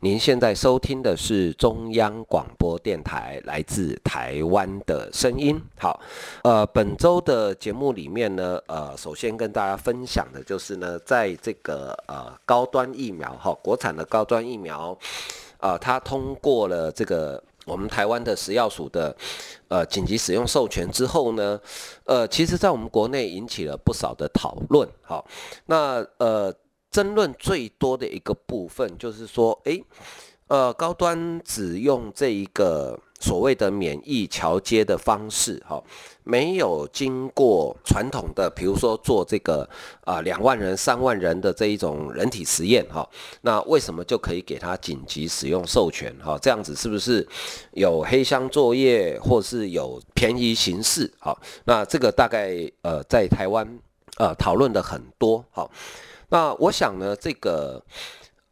您现在收听的是中央广播电台来自台湾的声音。好，呃，本周的节目里面呢，呃，首先跟大家分享的就是呢，在这个呃高端疫苗哈，国产的高端疫苗，呃，它通过了这个我们台湾的食药署的呃紧急使用授权之后呢，呃，其实在我们国内引起了不少的讨论。好，那呃。争论最多的一个部分就是说，诶，呃，高端只用这一个所谓的免疫桥接的方式，哈，没有经过传统的，比如说做这个啊两万人、三万人的这一种人体实验，哈，那为什么就可以给他紧急使用授权？哈，这样子是不是有黑箱作业，或是有便宜行事？好，那这个大概呃在台湾呃讨论的很多，好。那我想呢，这个，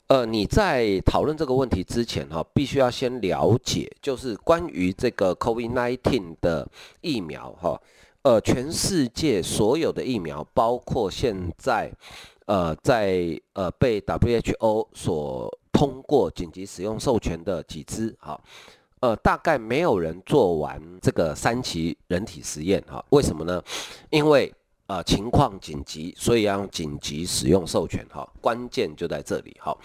呃，你在讨论这个问题之前哈，必须要先了解，就是关于这个 COVID-19 的疫苗哈，呃，全世界所有的疫苗，包括现在，呃，在呃被 WHO 所通过紧急使用授权的几支哈，呃，大概没有人做完这个三期人体实验哈，为什么呢？因为啊，情况紧急，所以要紧急使用授权哈，关键就在这里哈。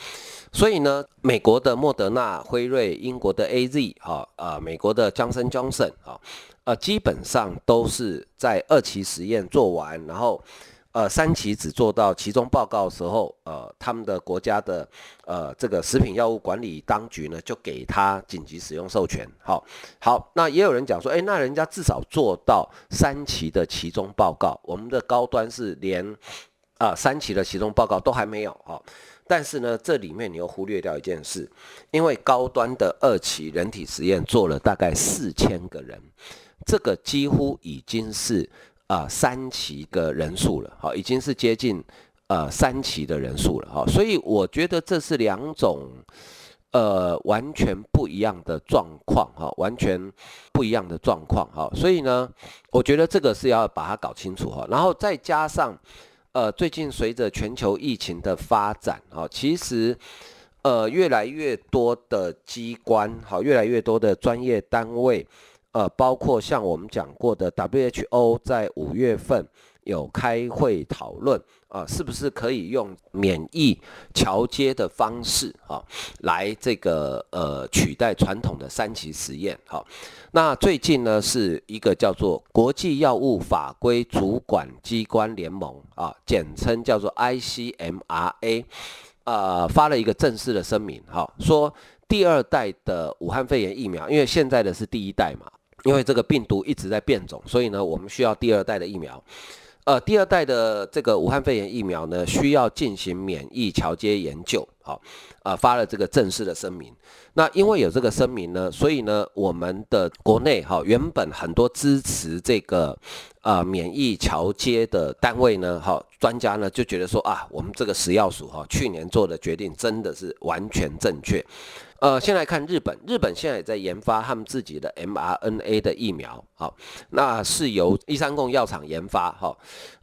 所以呢，美国的莫德纳、辉瑞、英国的 AZ 哈，呃，美国的强生 Johnson 啊，呃，基本上都是在二期实验做完，然后。呃，三期只做到期中报告的时候，呃，他们的国家的呃这个食品药物管理当局呢，就给他紧急使用授权。好，好，那也有人讲说，诶，那人家至少做到三期的期中报告，我们的高端是连啊、三期的期中报告都还没有哈。但是呢，这里面你又忽略掉一件事，因为高端的二期人体实验做了大概四千个人，这个几乎已经是。啊、三期的人数了，好，已经是接近呃三期的人数了，哈，所以我觉得这是两种呃完全不一样的状况，哈，完全不一样的状况，哈，所以呢，我觉得这个是要把它搞清楚，哈，然后再加上呃最近随着全球疫情的发展，哈，其实呃越来越多的机关，好，越来越多的专业单位。呃，包括像我们讲过的 WHO 在五月份有开会讨论啊，是不是可以用免疫桥接的方式啊，来这个呃取代传统的三期实验？好，那最近呢是一个叫做国际药物法规主管机关联盟啊，简称叫做 ICMRA，呃，发了一个正式的声明，哈，说第二代的武汉肺炎疫苗，因为现在的是第一代嘛。因为这个病毒一直在变种，所以呢，我们需要第二代的疫苗。呃，第二代的这个武汉肺炎疫苗呢，需要进行免疫桥接研究。好，呃，发了这个正式的声明。那因为有这个声明呢，所以呢，我们的国内哈，原本很多支持这个呃免疫桥接的单位呢，哈，专家呢就觉得说啊，我们这个食药署哈，去年做的决定真的是完全正确。呃，先来看日本，日本现在也在研发他们自己的 mRNA 的疫苗，好，那是由伊山共药厂研发，哈，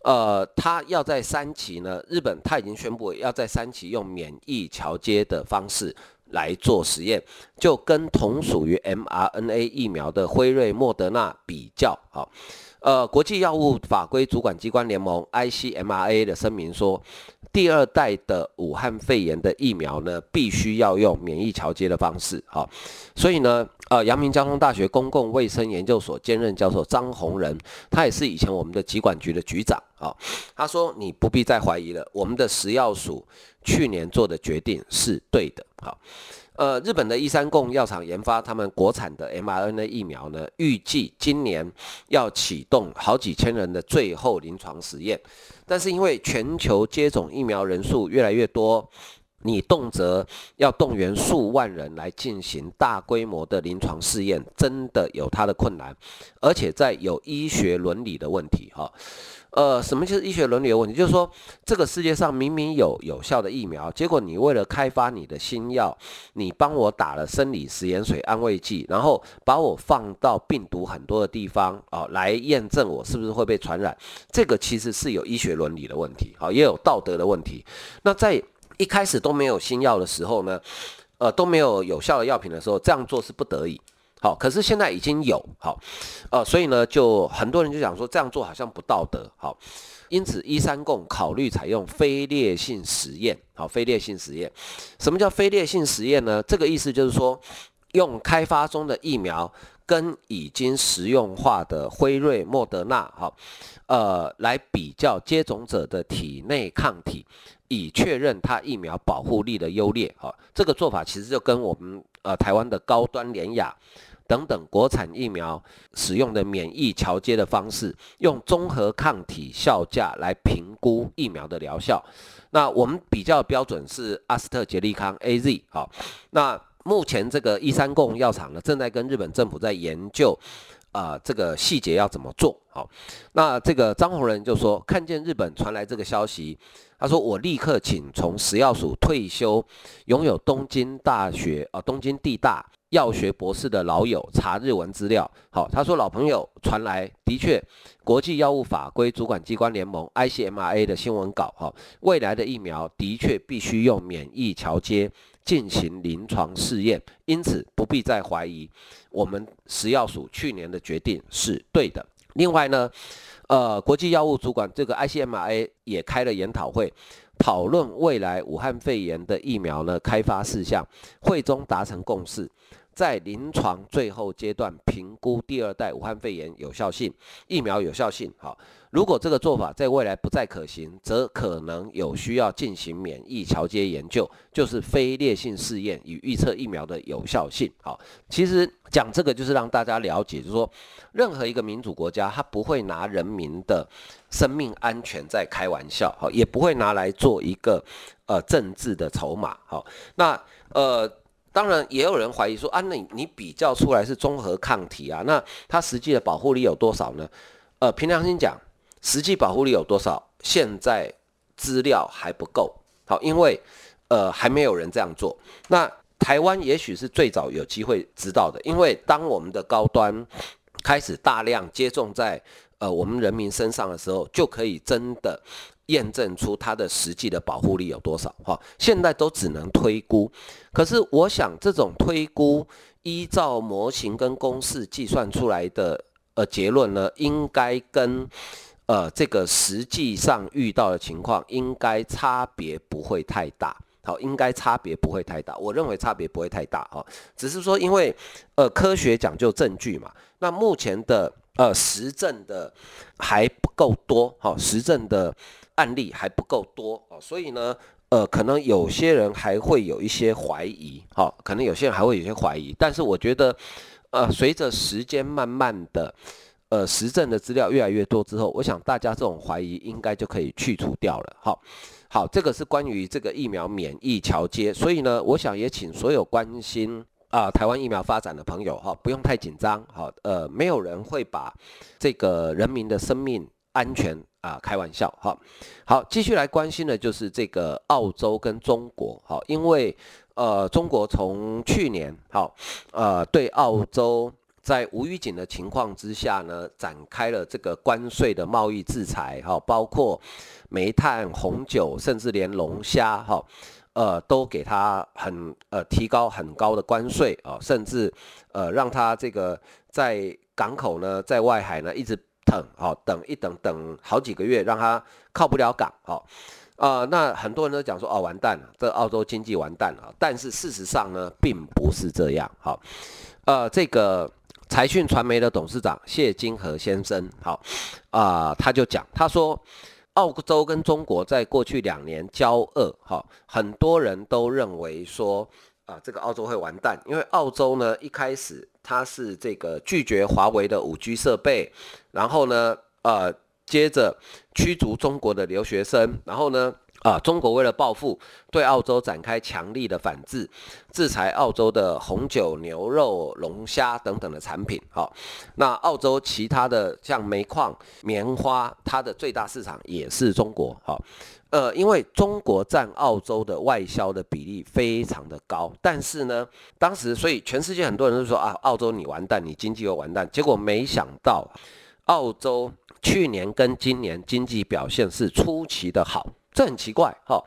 呃，他要在三期呢，日本他已经宣布要在三期用免疫桥接的方式来做实验，就跟同属于 mRNA 疫苗的辉瑞、莫德纳比较，好，呃，国际药物法规主管机关联盟 ICMRA 的声明说。第二代的武汉肺炎的疫苗呢，必须要用免疫桥接的方式，好，所以呢，呃，阳明交通大学公共卫生研究所兼任教授张宏仁，他也是以前我们的疾管局的局长，啊，他说你不必再怀疑了，我们的食药署去年做的决定是对的，好。呃，日本的伊山共药厂研发他们国产的 mRNA 疫苗呢，预计今年要启动好几千人的最后临床实验，但是因为全球接种疫苗人数越来越多，你动辄要动员数万人来进行大规模的临床试验，真的有它的困难，而且在有医学伦理的问题哈。呃，什么就是医学伦理的问题？就是说，这个世界上明明有有效的疫苗，结果你为了开发你的新药，你帮我打了生理食盐水安慰剂，然后把我放到病毒很多的地方啊、哦，来验证我是不是会被传染。这个其实是有医学伦理的问题，好、也有道德的问题。那在一开始都没有新药的时候呢，呃，都没有有效的药品的时候，这样做是不得已。好，可是现在已经有好，呃，所以呢，就很多人就讲说这样做好像不道德，好，因此一三共考虑采用非劣性实验，好，非劣性实验，什么叫非劣性实验呢？这个意思就是说，用开发中的疫苗跟已经实用化的辉瑞、莫德纳，好，呃，来比较接种者的体内抗体，以确认它疫苗保护力的优劣，好，这个做法其实就跟我们呃台湾的高端联雅。等等，国产疫苗使用的免疫桥接的方式，用综合抗体效价来评估疫苗的疗效。那我们比较标准是阿斯特捷利康 （AZ）。好，那目前这个一三共药厂呢，正在跟日本政府在研究，啊、这个细节要怎么做好。那这个张宏仁就说，看见日本传来这个消息，他说我立刻请从食药署退休、拥有东京大学啊、呃、东京地大。药学博士的老友查日文资料，好，他说老朋友传来的确，国际药物法规主管机关联盟 ICMRA 的新闻稿，哈，未来的疫苗的确必须用免疫桥接进行临床试验，因此不必再怀疑我们食药署去年的决定是对的。另外呢，呃，国际药物主管这个 ICMA 也开了研讨会。讨论未来武汉肺炎的疫苗呢，开发事项，会中达成共识，在临床最后阶段评估第二代武汉肺炎有效性，疫苗有效性。好，如果这个做法在未来不再可行，则可能有需要进行免疫桥接研究，就是非劣性试验与预测疫苗的有效性。好，其实讲这个就是让大家了解，就是说任何一个民主国家，它不会拿人民的生命安全在开玩笑，好，也不会拿来做一个呃政治的筹码。好，那呃。当然，也有人怀疑说啊，那你你比较出来是综合抗体啊，那它实际的保护力有多少呢？呃，凭良心讲，实际保护力有多少，现在资料还不够。好，因为呃还没有人这样做。那台湾也许是最早有机会知道的，因为当我们的高端开始大量接种在呃我们人民身上的时候，就可以真的。验证出它的实际的保护力有多少？哈，现在都只能推估。可是我想，这种推估依照模型跟公式计算出来的呃结论呢，应该跟呃这个实际上遇到的情况应该差别不会太大。好，应该差别不会太大。我认为差别不会太大。哈，只是说因为呃科学讲究证据嘛，那目前的呃实证的还不够多。哈，实证的。案例还不够多哦，所以呢，呃，可能有些人还会有一些怀疑，好，可能有些人还会有些怀疑，但是我觉得，呃，随着时间慢慢的，呃，实证的资料越来越多之后，我想大家这种怀疑应该就可以去除掉了，好，好，这个是关于这个疫苗免疫桥接，所以呢，我想也请所有关心啊台湾疫苗发展的朋友哈，不用太紧张，好，呃，没有人会把这个人民的生命安全。啊，开玩笑，好，好，继续来关心的就是这个澳洲跟中国，好，因为呃，中国从去年好，呃，对澳洲在无预警的情况之下呢，展开了这个关税的贸易制裁，哈，包括煤炭、红酒，甚至连龙虾，哈，呃，都给他很呃提高很高的关税啊，甚至呃让他这个在港口呢，在外海呢一直。等，好，等一等，等好几个月，让他靠不了港，好，啊，那很多人都讲说，哦，完蛋了，这澳洲经济完蛋了，但是事实上呢，并不是这样，好，呃，这个财讯传媒的董事长谢金河先生，好，啊，他就讲，他说，澳洲跟中国在过去两年交恶，哈，很多人都认为说。啊，这个澳洲会完蛋，因为澳洲呢一开始它是这个拒绝华为的五 G 设备，然后呢，呃，接着驱逐中国的留学生，然后呢，啊，中国为了报复，对澳洲展开强力的反制，制裁澳洲的红酒、牛肉、龙虾等等的产品。好，那澳洲其他的像煤矿、棉花，它的最大市场也是中国。好，呃，因为中国占澳洲的外销的比例非常的高，但是呢，当时所以全世界很多人都说啊，澳洲你完蛋，你经济又完蛋。结果没想到，澳洲去年跟今年经济表现是出奇的好。这很奇怪哈，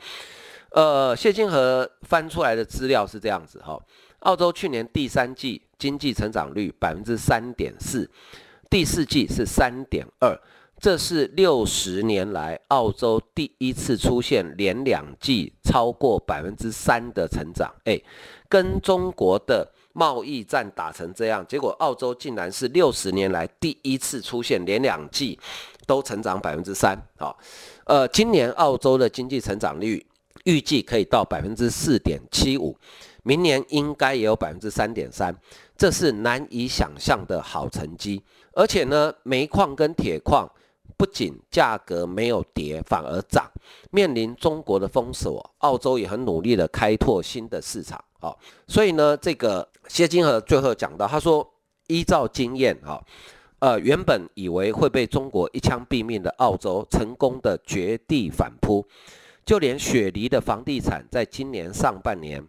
呃，谢金河翻出来的资料是这样子哈，澳洲去年第三季经济成长率百分之三点四，第四季是三点二，这是六十年来澳洲第一次出现连两季超过百分之三的成长，诶，跟中国的贸易战打成这样，结果澳洲竟然是六十年来第一次出现连两季都成长百分之三，好。呃，今年澳洲的经济成长率预计可以到百分之四点七五，明年应该也有百分之三点三，这是难以想象的好成绩。而且呢，煤矿跟铁矿不仅价格没有跌，反而涨。面临中国的封锁，澳洲也很努力的开拓新的市场。好，所以呢，这个谢金河最后讲到，他说依照经验，哈。呃，原本以为会被中国一枪毙命的澳洲，成功的绝地反扑，就连雪梨的房地产在今年上半年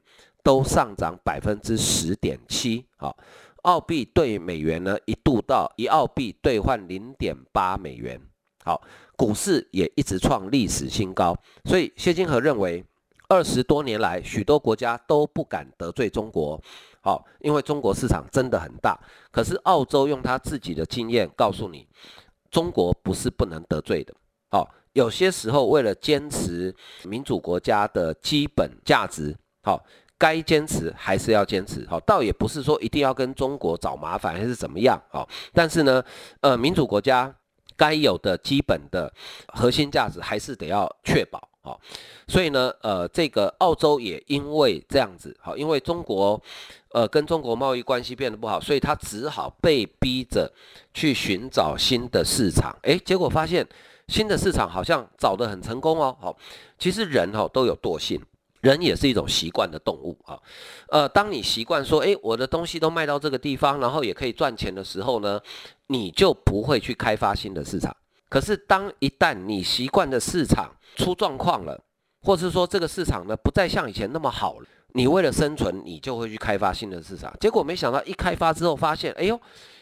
都上涨百分之十点七。好，澳币兑美元呢一度到一澳币兑换零点八美元。好，股市也一直创历史新高。所以谢金河认为，二十多年来许多国家都不敢得罪中国。好，因为中国市场真的很大，可是澳洲用他自己的经验告诉你，中国不是不能得罪的。好，有些时候为了坚持民主国家的基本价值，好，该坚持还是要坚持。好，倒也不是说一定要跟中国找麻烦还是怎么样。好，但是呢，呃，民主国家该有的基本的核心价值还是得要确保。好，所以呢，呃，这个澳洲也因为这样子，好，因为中国，呃，跟中国贸易关系变得不好，所以他只好被逼着去寻找新的市场。诶，结果发现新的市场好像找得很成功哦。好，其实人哈都有惰性，人也是一种习惯的动物啊。呃，当你习惯说，诶，我的东西都卖到这个地方，然后也可以赚钱的时候呢，你就不会去开发新的市场。可是，当一旦你习惯的市场出状况了，或是说这个市场呢不再像以前那么好了，你为了生存，你就会去开发新的市场。结果没想到一开发之后，发现，哎呦，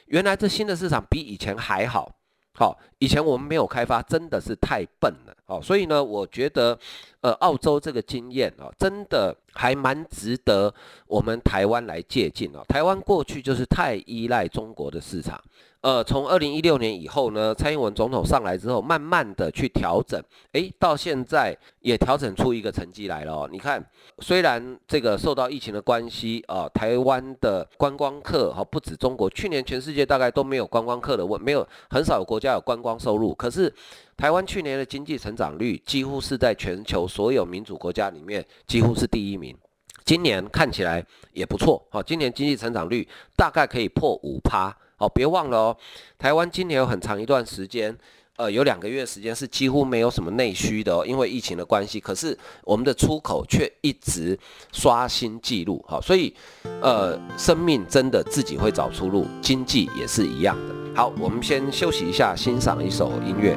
原来这新的市场比以前还好。好，以前我们没有开发，真的是太笨了。好，所以呢，我觉得，呃，澳洲这个经验啊，真的还蛮值得我们台湾来借鉴哦。台湾过去就是太依赖中国的市场。呃，从二零一六年以后呢，蔡英文总统上来之后，慢慢的去调整，诶，到现在也调整出一个成绩来了哦。你看，虽然这个受到疫情的关系啊，呃，台湾的观光客哈，不止中国，去年全世界大概都没有观光客的问，没有很少有国家有观光收入，可是台湾去年的经济成长率几乎是在全球所有民主国家里面几乎是第一名，今年看起来也不错，好，今年经济成长率大概可以破五趴。好，别忘了哦，台湾今年有很长一段时间，呃，有两个月时间是几乎没有什么内需的哦，因为疫情的关系。可是我们的出口却一直刷新纪录，好，所以，呃，生命真的自己会找出路，经济也是一样的。好，我们先休息一下，欣赏一首音乐。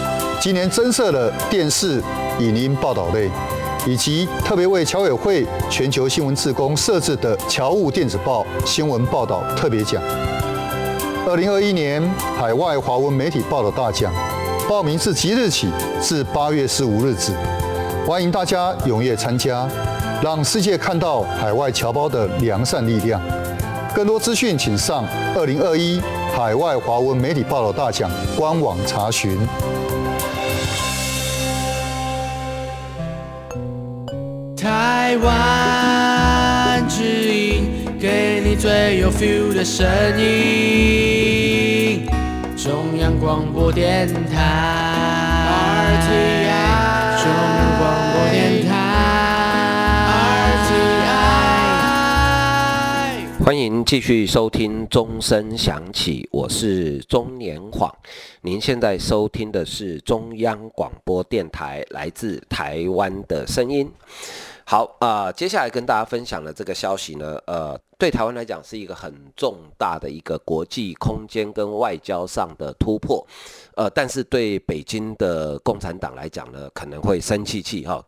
今年增设了电视、影音报道类，以及特别为侨委会全球新闻志工设置的侨务电子报新闻报道特别奖。二零二一年海外华文媒体报道大奖，报名自即日起至八月十五日止，欢迎大家踊跃参加，让世界看到海外侨胞的良善力量。更多资讯，请上二零二一海外华文媒体报道大奖官网查询。台湾之音，给你最有 feel 的声音。中央广播电台中央广播电台。欢迎继续收听钟声响起，我是钟年晃。您现在收听的是中央广播电台来自台湾的声音。好啊、呃，接下来跟大家分享的这个消息呢，呃，对台湾来讲是一个很重大的一个国际空间跟外交上的突破，呃，但是对北京的共产党来讲呢，可能会生气气哈，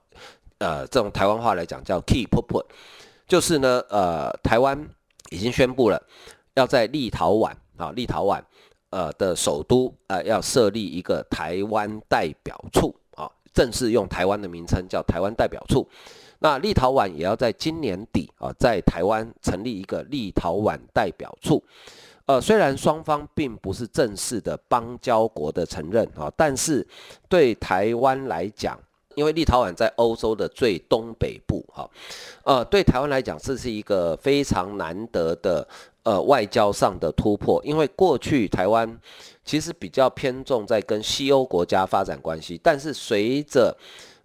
呃，这种台湾话来讲叫气噗噗，就是呢，呃，台湾已经宣布了要在立陶宛啊，立陶宛呃的首都呃要设立一个台湾代表处啊，正式用台湾的名称叫台湾代表处。那立陶宛也要在今年底啊，在台湾成立一个立陶宛代表处。呃，虽然双方并不是正式的邦交国的承认啊，但是对台湾来讲，因为立陶宛在欧洲的最东北部哈，呃，对台湾来讲，这是一个非常难得的呃外交上的突破。因为过去台湾其实比较偏重在跟西欧国家发展关系，但是随着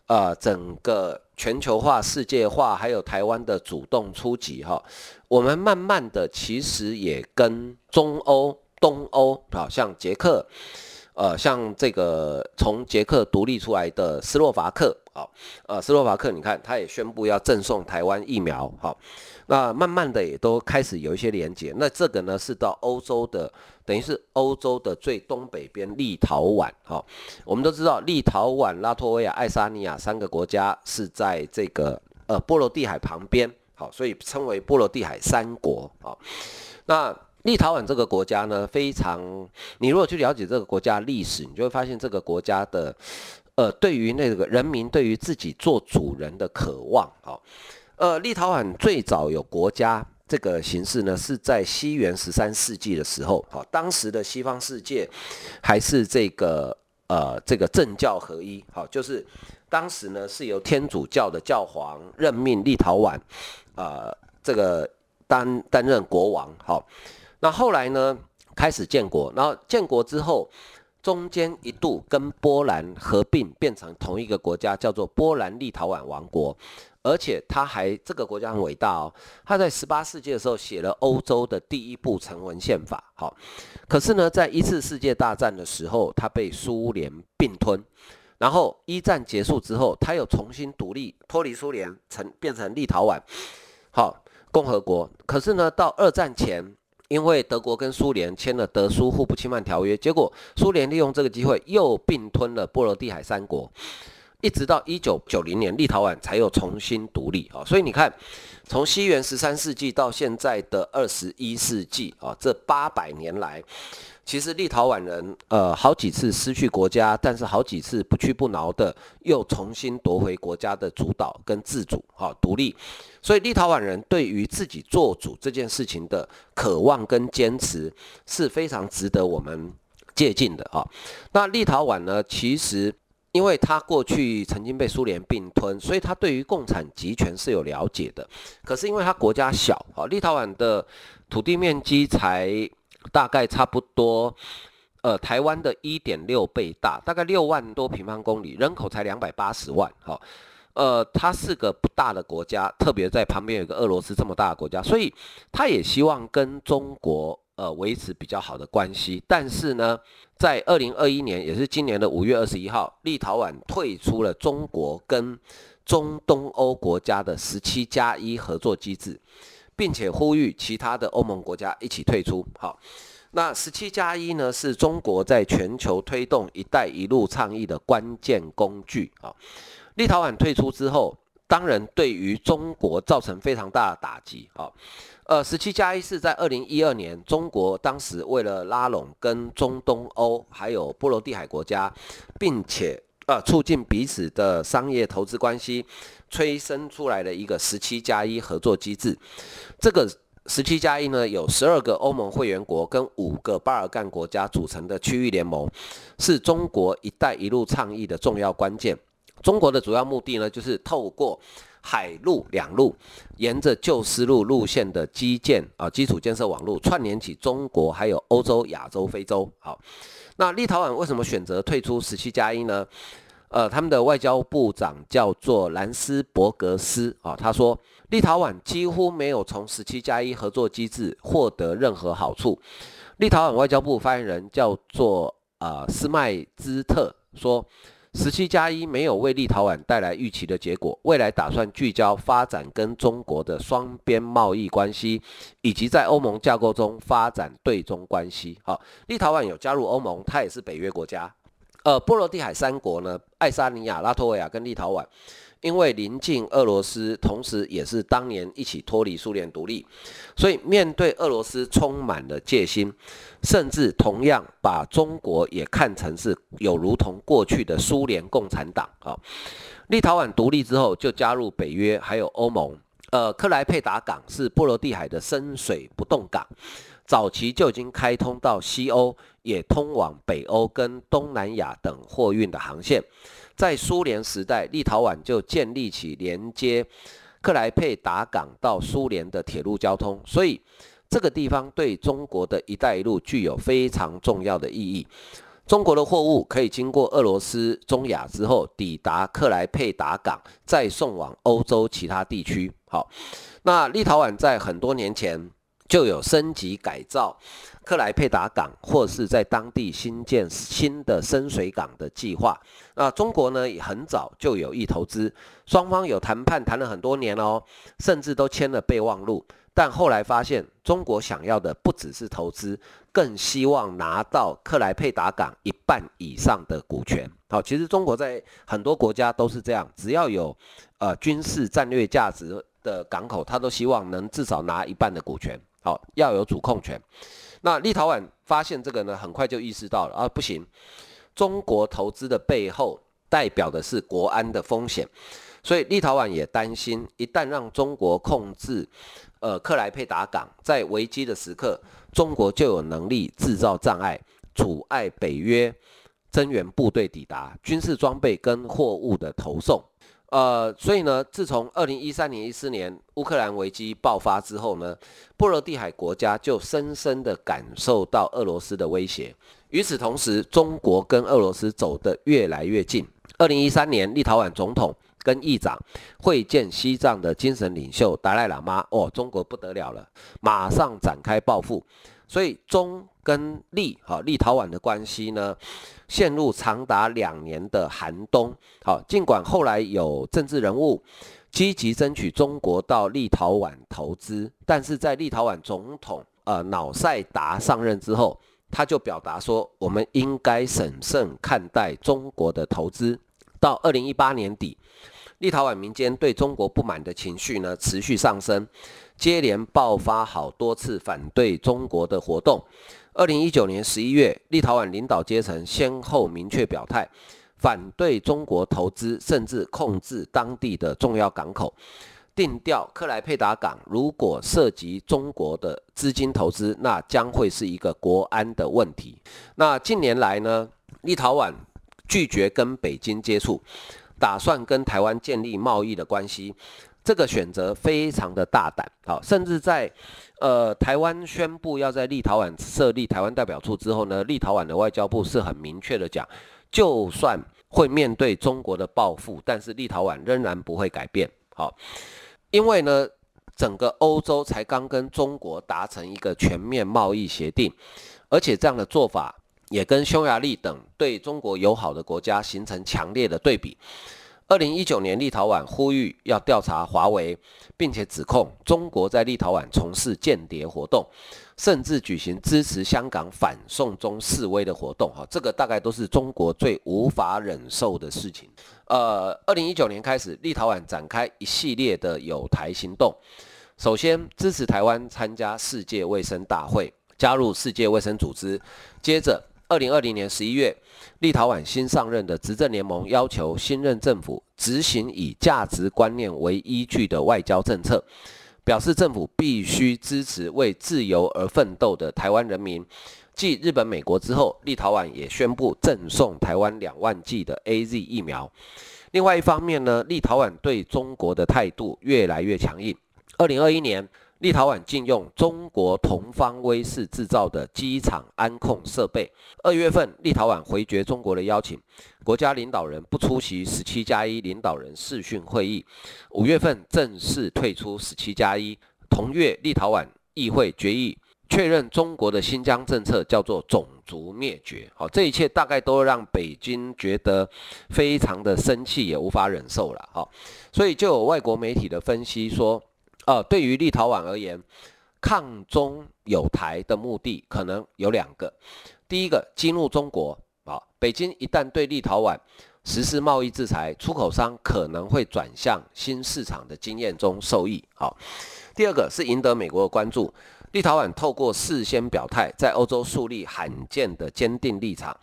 呃整个全球化、世界化，还有台湾的主动出击，哈，我们慢慢的其实也跟中欧、东欧，好像捷克，呃，像这个从捷克独立出来的斯洛伐克，啊，呃，斯洛伐克，你看，他也宣布要赠送台湾疫苗，好。那慢慢的也都开始有一些连接，那这个呢是到欧洲的，等于是欧洲的最东北边立陶宛，哈，我们都知道立陶宛、拉脱维亚、爱沙尼亚三个国家是在这个呃波罗的海旁边，好，所以称为波罗的海三国，好，那立陶宛这个国家呢，非常，你如果去了解这个国家历史，你就会发现这个国家的，呃，对于那个人民对于自己做主人的渴望，好。呃，立陶宛最早有国家这个形式呢，是在西元十三世纪的时候，好，当时的西方世界还是这个呃这个政教合一，好，就是当时呢是由天主教的教皇任命立陶宛，呃，这个担担任国王，好，那后来呢开始建国，然后建国之后，中间一度跟波兰合并变成同一个国家，叫做波兰立陶宛王国。而且他还这个国家很伟大哦，他在十八世纪的时候写了欧洲的第一部成文宪法。好，可是呢，在一次世界大战的时候，他被苏联并吞，然后一战结束之后，他又重新独立，脱离苏联，成变成立陶宛，好共和国。可是呢，到二战前，因为德国跟苏联签了德苏互不侵犯条约，结果苏联利用这个机会又并吞了波罗的海三国。一直到一九九零年，立陶宛才又重新独立啊，所以你看，从西元十三世纪到现在的二十一世纪啊，这八百年来，其实立陶宛人呃好几次失去国家，但是好几次不屈不挠的又重新夺回国家的主导跟自主啊独立，所以立陶宛人对于自己做主这件事情的渴望跟坚持是非常值得我们借鉴的啊。那立陶宛呢，其实。因为他过去曾经被苏联并吞，所以他对于共产集权是有了解的。可是因为他国家小，啊，立陶宛的土地面积才大概差不多，呃，台湾的一点六倍大，大概六万多平方公里，人口才两百八十万，哈，呃，它是个不大的国家，特别在旁边有个俄罗斯这么大的国家，所以他也希望跟中国。呃，维持比较好的关系，但是呢，在二零二一年，也是今年的五月二十一号，立陶宛退出了中国跟中东欧国家的十七加一合作机制，并且呼吁其他的欧盟国家一起退出。好，那十七加一呢，是中国在全球推动“一带一路”倡议的关键工具啊。立陶宛退出之后，当然对于中国造成非常大的打击啊。呃，十七加一是在二零一二年，中国当时为了拉拢跟中东欧还有波罗的海国家，并且呃促进彼此的商业投资关系，催生出来的一个十七加一合作机制。这个十七加一呢，有十二个欧盟会员国跟五个巴尔干国家组成的区域联盟，是中国“一带一路”倡议的重要关键。中国的主要目的呢，就是透过海陆两路，沿着旧丝路路线的基建啊，基础建设网络串联起中国，还有欧洲、亚洲、非洲。好，那立陶宛为什么选择退出十七加一呢？呃，他们的外交部长叫做兰斯伯格斯啊，他说，立陶宛几乎没有从十七加一合作机制获得任何好处。立陶宛外交部发言人叫做呃斯麦兹特说。十七加一没有为立陶宛带来预期的结果，未来打算聚焦发展跟中国的双边贸易关系，以及在欧盟架构中发展对中关系。好，立陶宛有加入欧盟，它也是北约国家。呃，波罗的海三国呢，爱沙尼亚、拉脱维亚跟立陶宛。因为临近俄罗斯，同时也是当年一起脱离苏联独立，所以面对俄罗斯充满了戒心，甚至同样把中国也看成是有如同过去的苏联共产党啊。立陶宛独立之后就加入北约，还有欧盟。呃，克莱佩达港是波罗的海的深水不动港，早期就已经开通到西欧，也通往北欧跟东南亚等货运的航线。在苏联时代，立陶宛就建立起连接克莱佩达港到苏联的铁路交通，所以这个地方对中国的一带一路具有非常重要的意义。中国的货物可以经过俄罗斯、中亚之后抵达克莱佩达港，再送往欧洲其他地区。好，那立陶宛在很多年前就有升级改造。克莱佩达港，或是在当地新建新的深水港的计划。那中国呢，也很早就有意投资，双方有谈判谈了很多年哦，甚至都签了备忘录。但后来发现，中国想要的不只是投资，更希望拿到克莱佩达港一半以上的股权。好，其实中国在很多国家都是这样，只要有呃军事战略价值的港口，他都希望能至少拿一半的股权。好，要有主控权。那立陶宛发现这个呢，很快就意识到了啊，不行，中国投资的背后代表的是国安的风险，所以立陶宛也担心，一旦让中国控制，呃，克莱佩达港，在危机的时刻，中国就有能力制造障碍，阻碍北约增援部队抵达，军事装备跟货物的投送。呃，所以呢，自从二零一三年、一四年乌克兰危机爆发之后呢，波罗的海国家就深深地感受到俄罗斯的威胁。与此同时，中国跟俄罗斯走得越来越近。二零一三年，立陶宛总统跟议长会见西藏的精神领袖达赖喇嘛，哦，中国不得了了，马上展开报复。所以中跟立，哈，立陶宛的关系呢，陷入长达两年的寒冬。好，尽管后来有政治人物积极争取中国到立陶宛投资，但是在立陶宛总统呃瑙塞达上任之后，他就表达说，我们应该审慎看待中国的投资。到二零一八年底，立陶宛民间对中国不满的情绪呢持续上升。接连爆发好多次反对中国的活动。二零一九年十一月，立陶宛领导阶层先后明确表态，反对中国投资，甚至控制当地的重要港口。定调克莱佩达港如果涉及中国的资金投资，那将会是一个国安的问题。那近年来呢，立陶宛拒绝跟北京接触，打算跟台湾建立贸易的关系。这个选择非常的大胆，好，甚至在，呃，台湾宣布要在立陶宛设立台湾代表处之后呢，立陶宛的外交部是很明确的讲，就算会面对中国的报复，但是立陶宛仍然不会改变，好，因为呢，整个欧洲才刚跟中国达成一个全面贸易协定，而且这样的做法也跟匈牙利等对中国友好的国家形成强烈的对比。二零一九年，立陶宛呼吁要调查华为，并且指控中国在立陶宛从事间谍活动，甚至举行支持香港反送中示威的活动。哈，这个大概都是中国最无法忍受的事情。呃，二零一九年开始，立陶宛展开一系列的有台行动，首先支持台湾参加世界卫生大会，加入世界卫生组织，接着。二零二零年十一月，立陶宛新上任的执政联盟要求新任政府执行以价值观念为依据的外交政策，表示政府必须支持为自由而奋斗的台湾人民。继日本、美国之后，立陶宛也宣布赠送台湾两万剂的 AZ 疫苗。另外一方面呢，立陶宛对中国的态度越来越强硬。二零二一年。立陶宛禁用中国同方威视制造的机场安控设备。二月份，立陶宛回绝中国的邀请，国家领导人不出席十七加一领导人视讯会议。五月份正式退出十七加一。同月，立陶宛议会决议确认中国的新疆政策叫做种族灭绝。好，这一切大概都让北京觉得非常的生气，也无法忍受了。好，所以就有外国媒体的分析说。呃，对于立陶宛而言，抗中有台的目的可能有两个。第一个，激怒中国啊，北京一旦对立陶宛实施贸易制裁，出口商可能会转向新市场的经验中受益。好，第二个是赢得美国的关注。立陶宛透过事先表态，在欧洲树立罕见的坚定立场，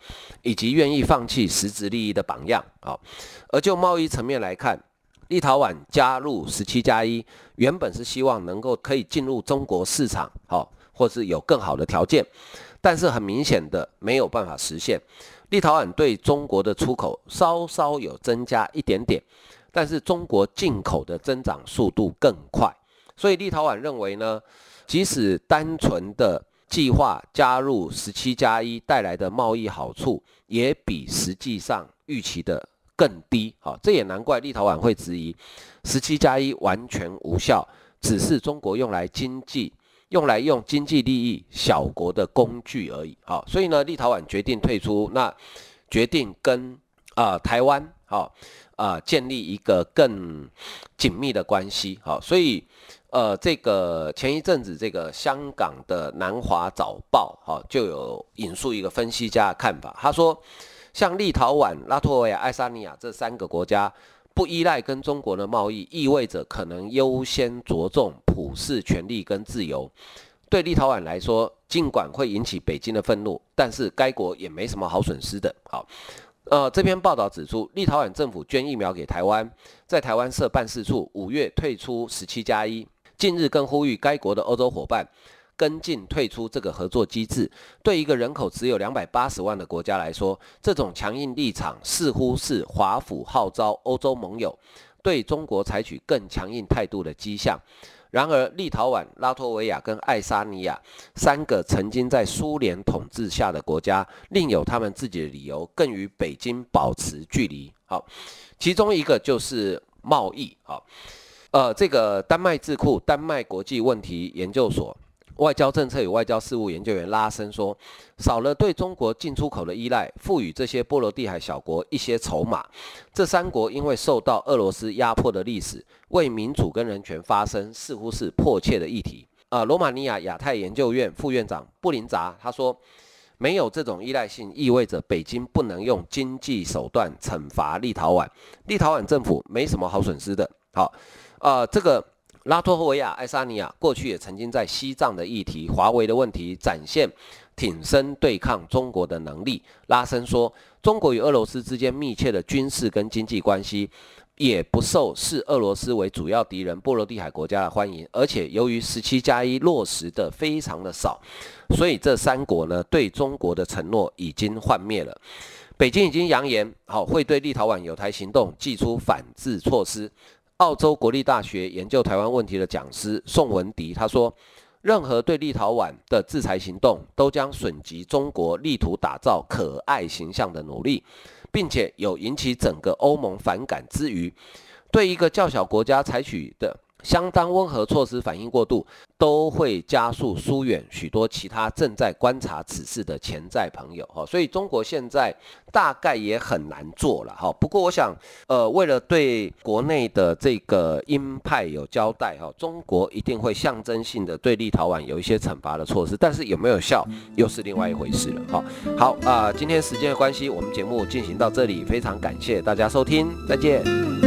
以及愿意放弃实质利益的榜样。好，而就贸易层面来看，立陶宛加入十七加一，原本是希望能够可以进入中国市场，好，或是有更好的条件，但是很明显的没有办法实现。立陶宛对中国的出口稍稍有增加一点点，但是中国进口的增长速度更快，所以立陶宛认为呢，即使单纯的计划加入十七加一带来的贸易好处，也比实际上预期的。更低，好，这也难怪立陶宛会质疑十七加一完全无效，只是中国用来经济、用来用经济利益小国的工具而已，好，所以呢，立陶宛决定退出，那决定跟啊、台湾，好啊、建立一个更紧密的关系，好，所以呃这个前一阵子这个香港的南华早报，好就有引述一个分析家的看法，他说。像立陶宛、拉脱维亚、爱沙尼亚这三个国家不依赖跟中国的贸易，意味着可能优先着重普世权利跟自由。对立陶宛来说，尽管会引起北京的愤怒，但是该国也没什么好损失的。好，呃，这篇报道指出，立陶宛政府捐疫苗给台湾，在台湾设办事处，五月退出十七加一，近日更呼吁该国的欧洲伙伴。跟进退出这个合作机制，对一个人口只有两百八十万的国家来说，这种强硬立场似乎是华府号召欧洲盟友对中国采取更强硬态度的迹象。然而，立陶宛、拉脱维亚跟爱沙尼亚三个曾经在苏联统治下的国家，另有他们自己的理由，更与北京保持距离。好，其中一个就是贸易。好，呃，这个丹麦智库丹麦国际问题研究所。外交政策与外交事务研究员拉森说：“少了对中国进出口的依赖，赋予这些波罗的海小国一些筹码。这三国因为受到俄罗斯压迫的历史，为民主跟人权发声似乎是迫切的议题。”呃，罗马尼亚亚太研究院副院长布林扎他说：“没有这种依赖性，意味着北京不能用经济手段惩罚立陶宛。立陶宛政府没什么好损失的。”好，呃，这个。拉脱维亚、爱沙尼亚过去也曾经在西藏的议题、华为的问题展现挺身对抗中国的能力。拉森说，中国与俄罗斯之间密切的军事跟经济关系，也不受视俄罗斯为主要敌人波罗的海国家的欢迎。而且，由于十七加一落实的非常的少，所以这三国呢对中国的承诺已经幻灭了。北京已经扬言，好会对立陶宛有台行动祭出反制措施。澳洲国立大学研究台湾问题的讲师宋文迪他说：“任何对立陶宛的制裁行动都将损及中国力图打造可爱形象的努力，并且有引起整个欧盟反感之余，对一个较小国家采取的相当温和措施反应过度，都会加速疏远许多其他正在观察此事的潜在朋友哈。所以中国现在大概也很难做了哈。不过我想，呃，为了对国内的这个鹰派有交代哈，中国一定会象征性的对立陶宛有一些惩罚的措施，但是有没有效又是另外一回事了哈。好啊，呃，今天时间的关系，我们节目进行到这里，非常感谢大家收听，再见。